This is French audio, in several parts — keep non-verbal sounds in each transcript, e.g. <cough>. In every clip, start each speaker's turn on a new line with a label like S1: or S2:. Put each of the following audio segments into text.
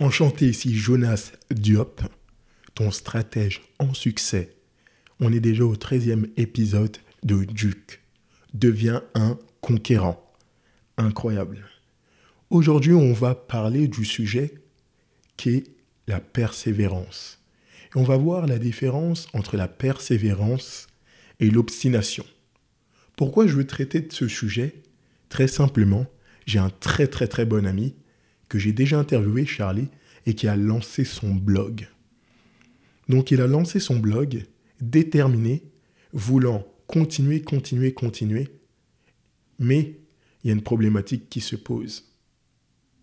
S1: Enchanté ici Jonas Diop, ton stratège en succès. On est déjà au 13e épisode de Duke. Deviens un conquérant. Incroyable. Aujourd'hui, on va parler du sujet qui est la persévérance. Et on va voir la différence entre la persévérance et l'obstination. Pourquoi je veux traiter de ce sujet? Très simplement, j'ai un très très très bon ami que j'ai déjà interviewé, Charlie, et qui a lancé son blog. Donc il a lancé son blog déterminé, voulant continuer, continuer, continuer, mais il y a une problématique qui se pose.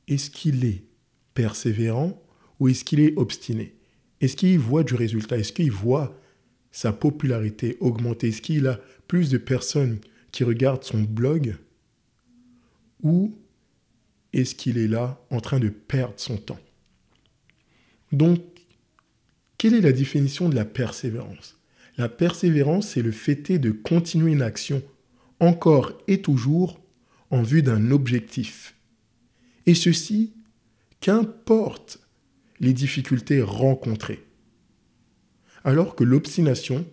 S1: Est-ce qu'il est persévérant ou est-ce qu'il est obstiné? Est-ce qu'il voit du résultat? Est-ce qu'il voit sa popularité augmenter? Est-ce qu'il a plus de personnes qui regardent son blog ou est-ce qu'il est là en train de perdre son temps? Donc, quelle est la définition de la persévérance? La persévérance, c'est le fait de continuer une action encore et toujours en vue d'un objectif. Et ceci, qu'importe les difficultés rencontrées. Alors que l'obstination,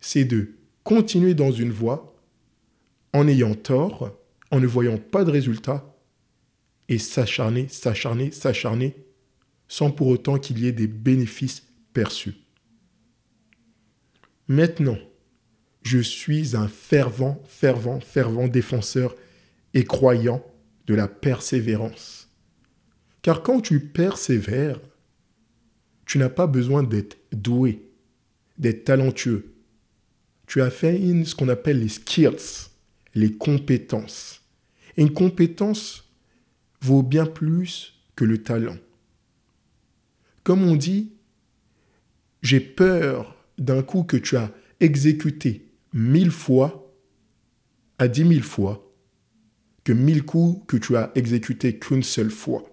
S1: c'est de continuer dans une voie en ayant tort, en ne voyant pas de résultat et s'acharner, s'acharner, s'acharner, sans pour autant qu'il y ait des bénéfices perçus. Maintenant, je suis un fervent, fervent, fervent défenseur et croyant de la persévérance. Car quand tu persévères, tu n'as pas besoin d'être doué, d'être talentueux. Tu as fait ce qu'on appelle les skills, les compétences. Et une compétence vaut bien plus que le talent. Comme on dit, j'ai peur d'un coup que tu as exécuté mille fois à dix mille fois que mille coups que tu as exécutés qu'une seule fois.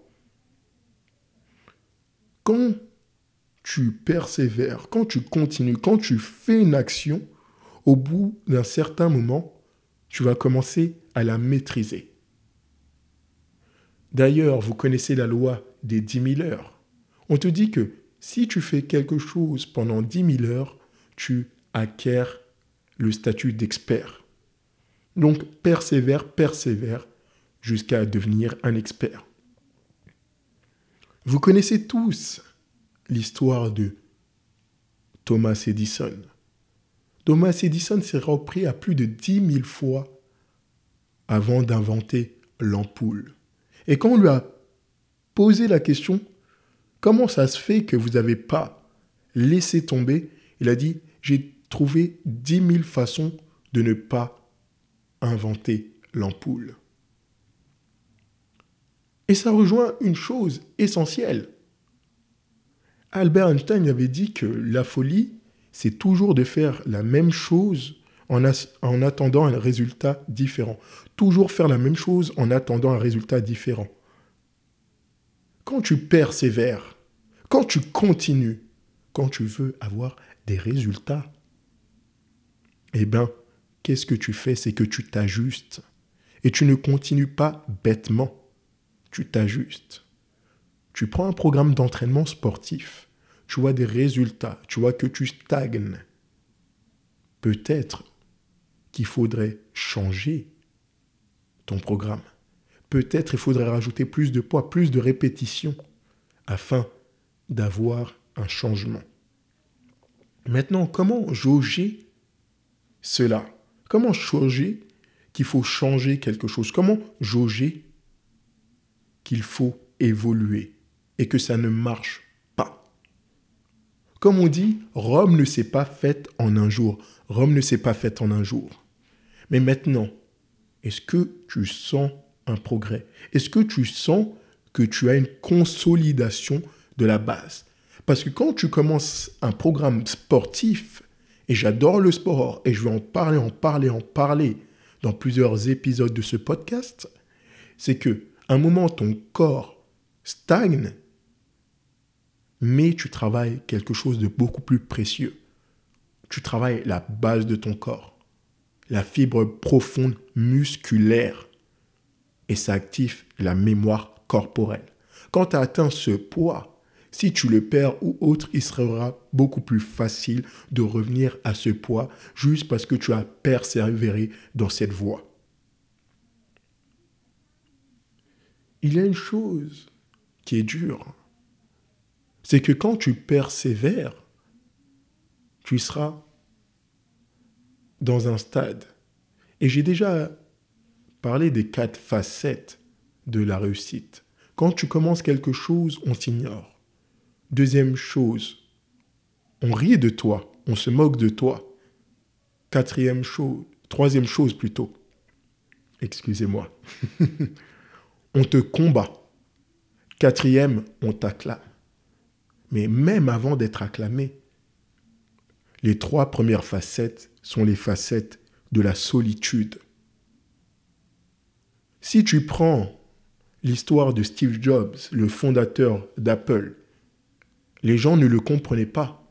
S1: Quand tu persévères, quand tu continues, quand tu fais une action, au bout d'un certain moment, tu vas commencer à la maîtriser. D'ailleurs, vous connaissez la loi des 10 000 heures. On te dit que si tu fais quelque chose pendant 10 000 heures, tu acquiers le statut d'expert. Donc persévère, persévère jusqu'à devenir un expert. Vous connaissez tous l'histoire de Thomas Edison. Thomas Edison s'est repris à plus de 10 000 fois avant d'inventer l'ampoule. Et quand on lui a posé la question, comment ça se fait que vous n'avez pas laissé tomber, il a dit, j'ai trouvé dix mille façons de ne pas inventer l'ampoule. Et ça rejoint une chose essentielle. Albert Einstein avait dit que la folie, c'est toujours de faire la même chose en, en, attendant un résultat différent. Toujours faire la même chose en attendant un résultat différent. Quand tu persévères, quand tu continues, quand tu veux avoir des résultats, eh bien, qu'est-ce que tu fais? C'est que tu t'ajustes. Et tu ne continues pas bêtement. Tu t'ajustes. Tu prends un programme d'entraînement sportif. Tu vois des résultats. Tu vois que tu stagnes. Peut-être qu'il faudrait changer programme. Peut-être il faudrait rajouter plus de poids, plus de répétitions afin d'avoir un changement. Maintenant, comment jauger cela? Comment jauger qu'il faut changer quelque chose? Comment jauger qu'il faut évoluer et que ça ne marche pas? Comme on dit, Rome ne s'est pas faite en un jour. Rome ne s'est pas faite en un jour. Mais maintenant, est-ce que tu sens un progrès? Est-ce que tu sens que tu as une consolidation de la base? Parce que quand tu commences un programme sportif, et j'adore le sport, et je vais en parler, en parler, en parler dans plusieurs épisodes de ce podcast, c'est que un moment ton corps stagne, mais tu travailles quelque chose de beaucoup plus précieux. Tu travailles la base de ton corps la fibre profonde musculaire et ça active la mémoire corporelle. Quand tu as atteint ce poids, si tu le perds ou autre, il sera beaucoup plus facile de revenir à ce poids juste parce que tu as persévéré dans cette voie. Il y a une chose qui est dure, c'est que quand tu persévères, tu seras dans un stade. Et j'ai déjà parlé des quatre facettes de la réussite. Quand tu commences quelque chose, on t'ignore. Deuxième chose, on rit de toi, on se moque de toi. Quatrième chose, troisième chose plutôt, excusez-moi, <laughs> on te combat. Quatrième, on t'acclame. Mais même avant d'être acclamé, les trois premières facettes sont les facettes de la solitude. Si tu prends l'histoire de Steve Jobs, le fondateur d'Apple, les gens ne le comprenaient pas.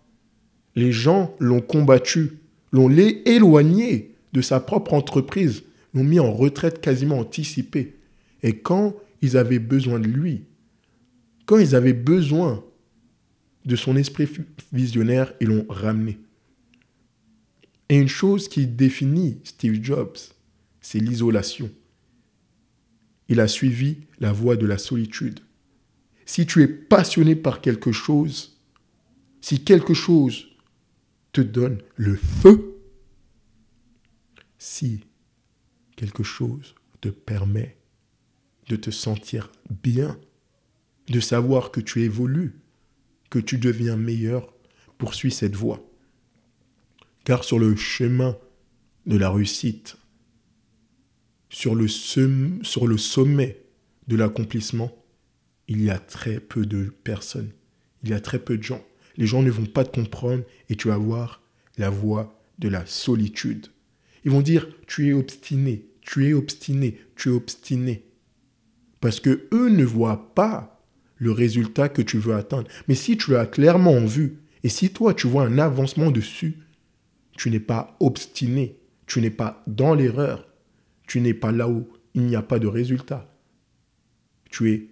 S1: Les gens l'ont combattu, l'ont éloigné de sa propre entreprise, l'ont mis en retraite quasiment anticipée. Et quand ils avaient besoin de lui, quand ils avaient besoin de son esprit visionnaire, ils l'ont ramené. Et une chose qui définit Steve Jobs, c'est l'isolation. Il a suivi la voie de la solitude. Si tu es passionné par quelque chose, si quelque chose te donne le feu, si quelque chose te permet de te sentir bien, de savoir que tu évolues, que tu deviens meilleur, poursuis cette voie. Car sur le chemin de la réussite, sur le, sommet de l'accomplissement, il y a très peu de personnes, il y a très peu de gens. Les gens ne vont pas te comprendre et tu vas voir la voie de la solitude. Ils vont dire, tu es obstiné, tu es obstiné, tu es obstiné. Parce que eux ne voient pas le résultat que tu veux atteindre. Mais si tu l'as clairement vu, et si toi tu vois un avancement dessus, tu n'es pas obstiné, tu n'es pas dans l'erreur, tu n'es pas là où il n'y a pas de résultat. Tu es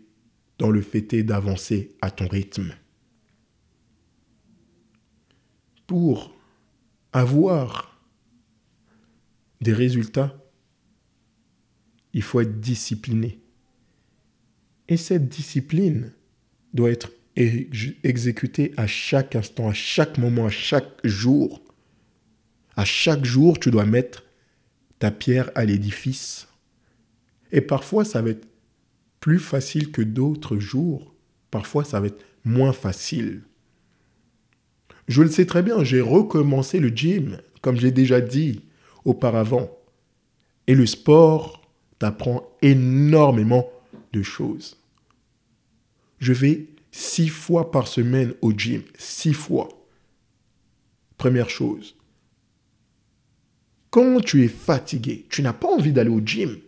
S1: dans le fait d'avancer à ton rythme. Pour avoir des résultats, il faut être discipliné. Et cette discipline doit être exécutée à chaque instant, à chaque moment, à chaque jour. À chaque jour, tu dois mettre ta pierre à l'édifice. Et parfois, ça va être plus facile que d'autres jours. Parfois, ça va être moins facile. Je le sais très bien, j'ai recommencé le gym, comme j'ai déjà dit auparavant. Et le sport t'apprend énormément de choses. Je vais six fois par semaine au gym, six fois. Première chose, quand tu es fatigué, tu n'as pas envie d'aller au gym.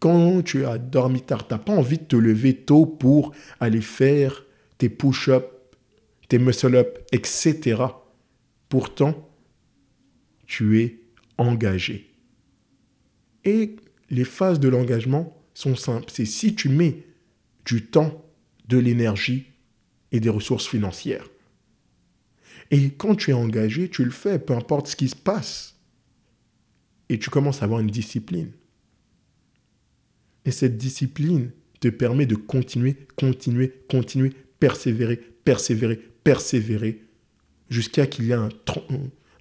S1: Quand tu as dormi tard, tu n'as pas envie de te lever tôt pour aller faire tes push-ups, tes muscle-ups, etc. Pourtant, tu es engagé. Et les phases de l'engagement sont simples. C'est si tu mets du temps, de l'énergie et des ressources financières. Et quand tu es engagé, tu le fais, peu importe ce qui se passe et tu commences à avoir une discipline. Et cette discipline te permet de continuer, continuer, continuer, persévérer, persévérer, persévérer, jusqu'à qu'il y ait un,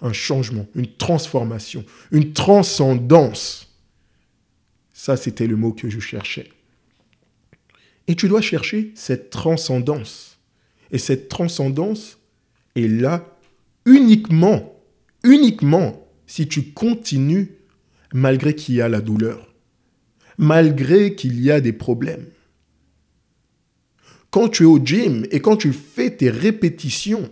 S1: un changement, une transformation, une transcendance. Ça, c'était le mot que je cherchais. Et tu dois chercher cette transcendance. Et cette transcendance est là uniquement, uniquement si tu continues malgré qu'il y a la douleur, malgré qu'il y a des problèmes. Quand tu es au gym et quand tu fais tes répétitions,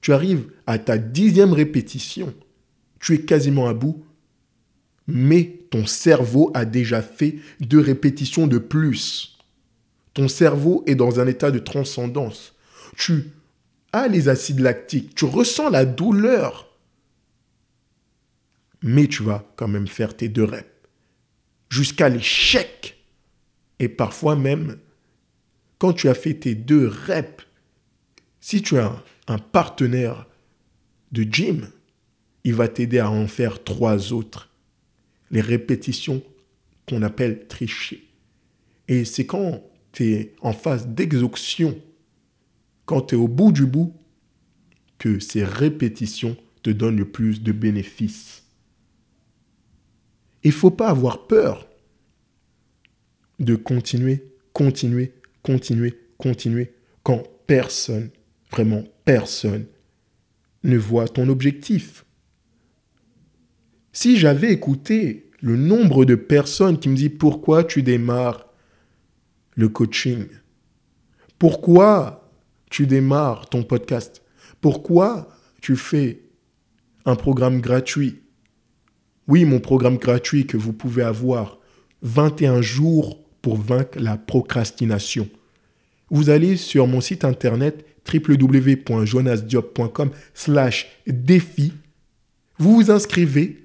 S1: tu arrives à ta dixième répétition, tu es quasiment à bout, mais ton cerveau a déjà fait deux répétitions de plus. Ton cerveau est dans un état de transcendance. Tu as les acides lactiques, tu ressens la douleur, mais tu vas quand même faire tes deux reps. Jusqu'à l'échec. Et parfois même, quand tu as fait tes deux reps, si tu as un partenaire de gym, il va t'aider à en faire trois autres. Les répétitions qu'on appelle tricher. Et c'est quand tu es en phase d'exhaustion, quand tu es au bout du bout, que ces répétitions te donnent le plus de bénéfices. Il ne faut pas avoir peur de continuer, continuer, continuer, continuer, quand personne, vraiment personne, ne voit ton objectif. Si j'avais écouté le nombre de personnes qui me disent pourquoi tu démarres le coaching, pourquoi tu démarres ton podcast, pourquoi tu fais un programme gratuit? Oui, mon programme gratuit que vous pouvez avoir 21 jours pour vaincre la procrastination. Vous allez sur mon site internet www.jonasdiop.com slash défi. Vous vous inscrivez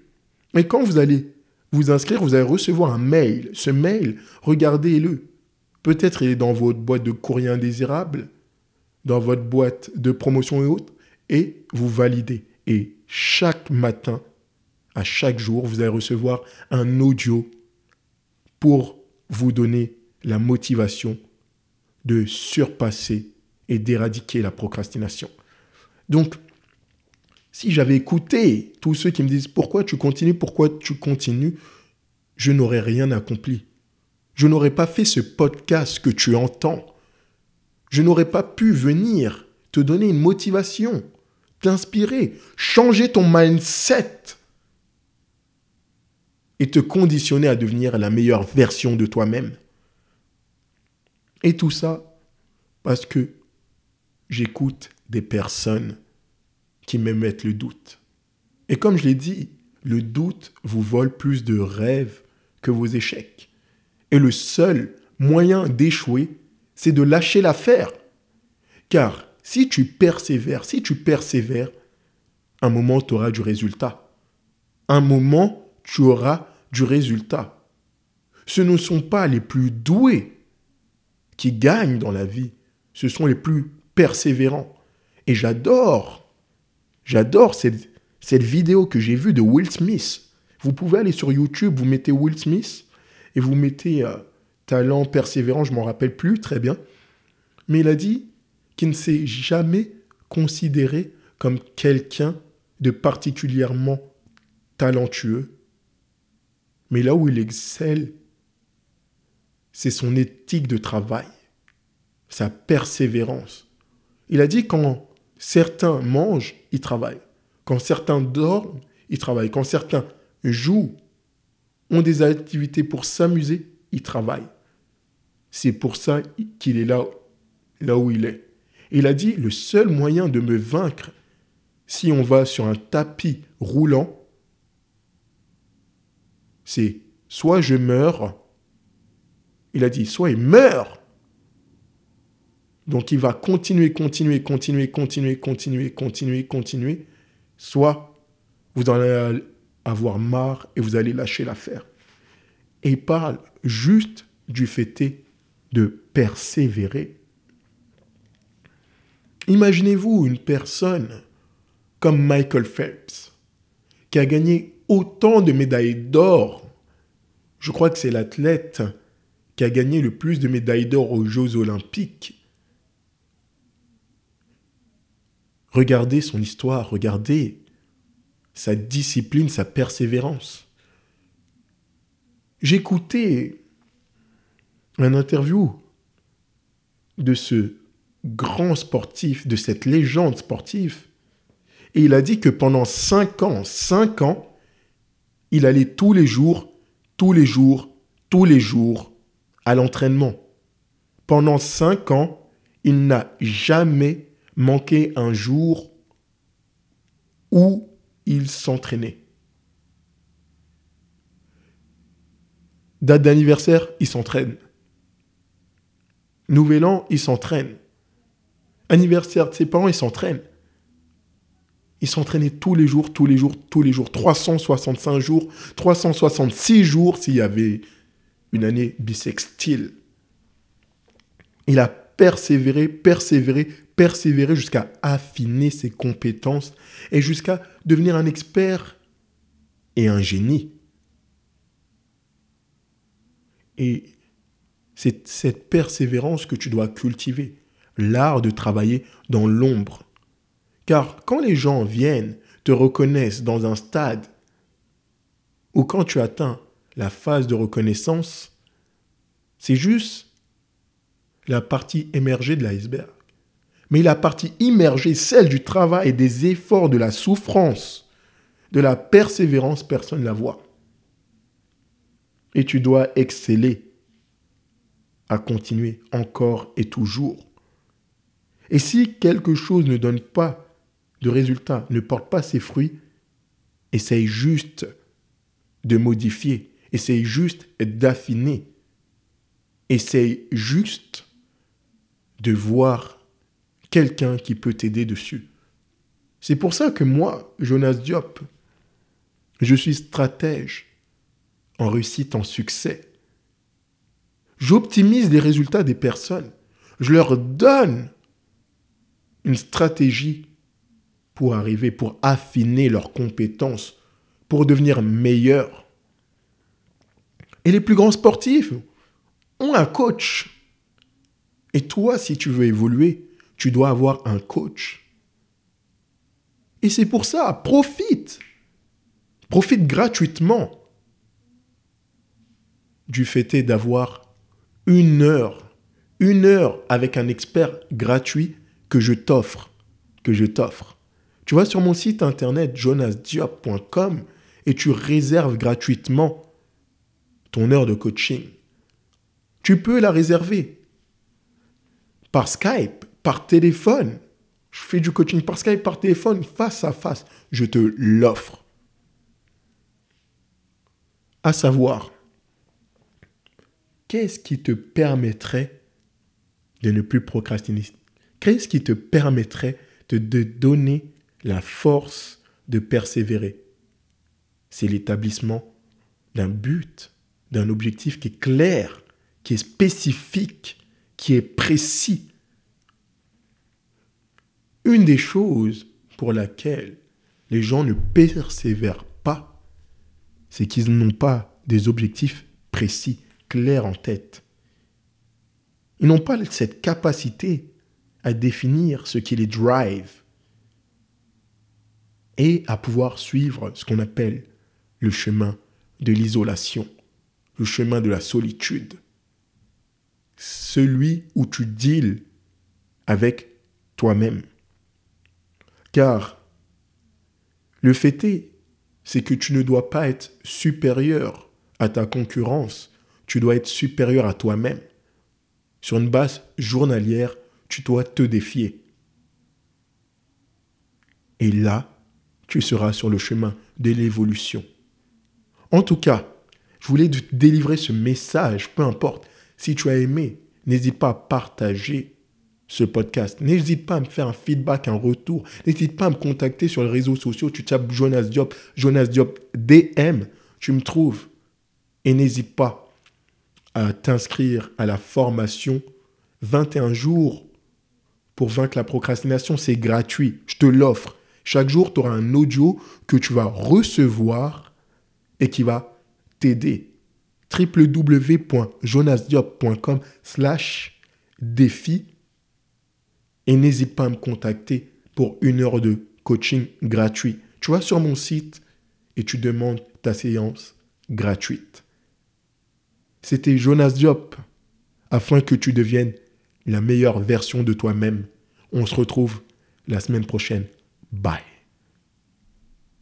S1: et quand vous allez vous inscrire, vous allez recevoir un mail. Ce mail, regardez-le. Peut-être il est dans votre boîte de courrier indésirable, dans votre boîte de promotion et autres, et vous validez. Et chaque matin, à chaque jour, vous allez recevoir un audio pour vous donner la motivation de surpasser et d'éradiquer la procrastination. Donc, si j'avais écouté tous ceux qui me disent pourquoi tu continues, pourquoi tu continues, je n'aurais rien accompli. Je n'aurais pas fait ce podcast que tu entends. Je n'aurais pas pu venir te donner une motivation, t'inspirer, changer ton mindset et te conditionner à devenir la meilleure version de toi-même. Et tout ça parce que j'écoute des personnes qui m'émettent le doute. Et comme je l'ai dit, le doute vous vole plus de rêves que vos échecs. Et le seul moyen d'échouer, c'est de lâcher l'affaire. Car si tu persévères, si tu persévères, un moment, tu auras du résultat. Un moment, tu auras du résultat. Ce ne sont pas les plus doués qui gagnent dans la vie, ce sont les plus persévérants. Et j'adore, j'adore cette, vidéo que j'ai vue de Will Smith. Vous pouvez aller sur YouTube, vous mettez Will Smith et vous mettez euh, talent persévérant, je m'en rappelle plus très bien. Mais il a dit qu'il ne s'est jamais considéré comme quelqu'un de particulièrement talentueux. Mais là où il excelle, c'est son éthique de travail, sa persévérance. Il a dit quand certains mangent, ils travaillent. Quand certains dorment, ils travaillent. Quand certains jouent, ont des activités pour s'amuser, ils travaillent. C'est pour ça qu'il est là, là où il est. Il a dit, le seul moyen de me vaincre, si on va sur un tapis roulant, c'est soit je meurs, il a dit, soit il meurt. Donc il va continuer, continuer, continuer, continuer, continuer, continuer, continuer, soit vous allez avoir marre et vous allez lâcher l'affaire. Et il parle juste du fait de persévérer. Imaginez-vous une personne comme Michael Phelps, qui a gagné autant de médailles d'or. Je crois que c'est l'athlète qui a gagné le plus de médailles d'or aux Jeux olympiques. Regardez son histoire, regardez sa discipline, sa persévérance. J'écoutais un interview de ce grand sportif, de cette légende sportive, et il a dit que pendant cinq ans, cinq ans, il allait tous les jours, tous les jours, tous les jours à l'entraînement. Pendant cinq ans, il n'a jamais manqué un jour où il s'entraînait. Date d'anniversaire, il s'entraîne. Nouvel an, il s'entraîne. Anniversaire de ses parents, il s'entraîne. Il s'entraînait tous les jours, tous les jours, tous les jours. 365 jours, 366 jours s'il y avait une année bisextile. Il a persévérer, persévérer, persévérer jusqu'à affiner ses compétences et jusqu'à devenir un expert et un génie. Et c'est cette persévérance que tu dois cultiver, l'art de travailler dans l'ombre. Car quand les gens viennent, te reconnaissent dans un stade, ou quand tu atteins la phase de reconnaissance, c'est juste la partie émergée de l'iceberg. Mais la partie immergée, celle du travail et des efforts, de la souffrance, de la persévérance, personne ne la voit. Et tu dois exceller à continuer encore et toujours. Et si quelque chose ne donne pas de résultat, ne porte pas ses fruits, essaye juste de modifier, essaye juste d'affiner, essaye juste de voir quelqu'un qui peut t'aider dessus. C'est pour ça que moi, Jonas Diop, je suis stratège en réussite, en succès. J'optimise les résultats des personnes. Je leur donne une stratégie pour arriver, pour affiner leurs compétences, pour devenir meilleurs. Et les plus grands sportifs ont un coach. Et toi, si tu veux évoluer, tu dois avoir un coach. Et c'est pour ça, profite. Profite gratuitement du fait d'avoir une heure, une heure avec un expert gratuit que je t'offre, que je t'offre. Tu vas sur mon site internet jonasdiop.com et tu réserves gratuitement ton heure de coaching. Tu peux la réserver par Skype, par téléphone. Je fais du coaching par Skype, par téléphone, face à face. Je te l'offre. À savoir, qu'est-ce qui te permettrait de ne plus procrastiner? Qu'est-ce qui te permettrait de te donner la force de persévérer C'est l'établissement d'un but, d'un objectif qui est clair, qui est spécifique, qui est précis. Une des choses pour laquelle les gens ne persévèrent pas, c'est qu'ils n'ont pas des objectifs précis clair en tête. Ils n'ont pas cette capacité à définir ce qui les drive et à pouvoir suivre ce qu'on appelle le chemin de l'isolation, le chemin de la solitude, celui où tu deals avec toi-même. Car le fait est, c'est que tu ne dois pas être supérieur à ta concurrence tu dois être supérieur à toi-même. Sur une base journalière, tu dois te défier. Et là, tu seras sur le chemin de l'évolution. En tout cas, je voulais te délivrer ce message, peu importe. Si tu as aimé, n'hésite pas à partager ce podcast. N'hésite pas à me faire un feedback, un retour. N'hésite pas à me contacter sur les réseaux sociaux. Tu tapes Jonas Diop, Jonas Diop DM, tu me trouves. Et n'hésite pas à t'inscrire à la formation 21 jours pour vaincre la procrastination. C'est gratuit. Je te l'offre. Chaque jour, tu auras un audio que tu vas recevoir et qui va t'aider. www.jonasdiop.com slash défi et n'hésite pas à me contacter pour une heure de coaching gratuit. Tu vas sur mon site et tu demandes ta séance gratuite. C'était Jonas Diop, afin que tu deviennes la meilleure version de toi-même. On se retrouve la semaine prochaine. Bye.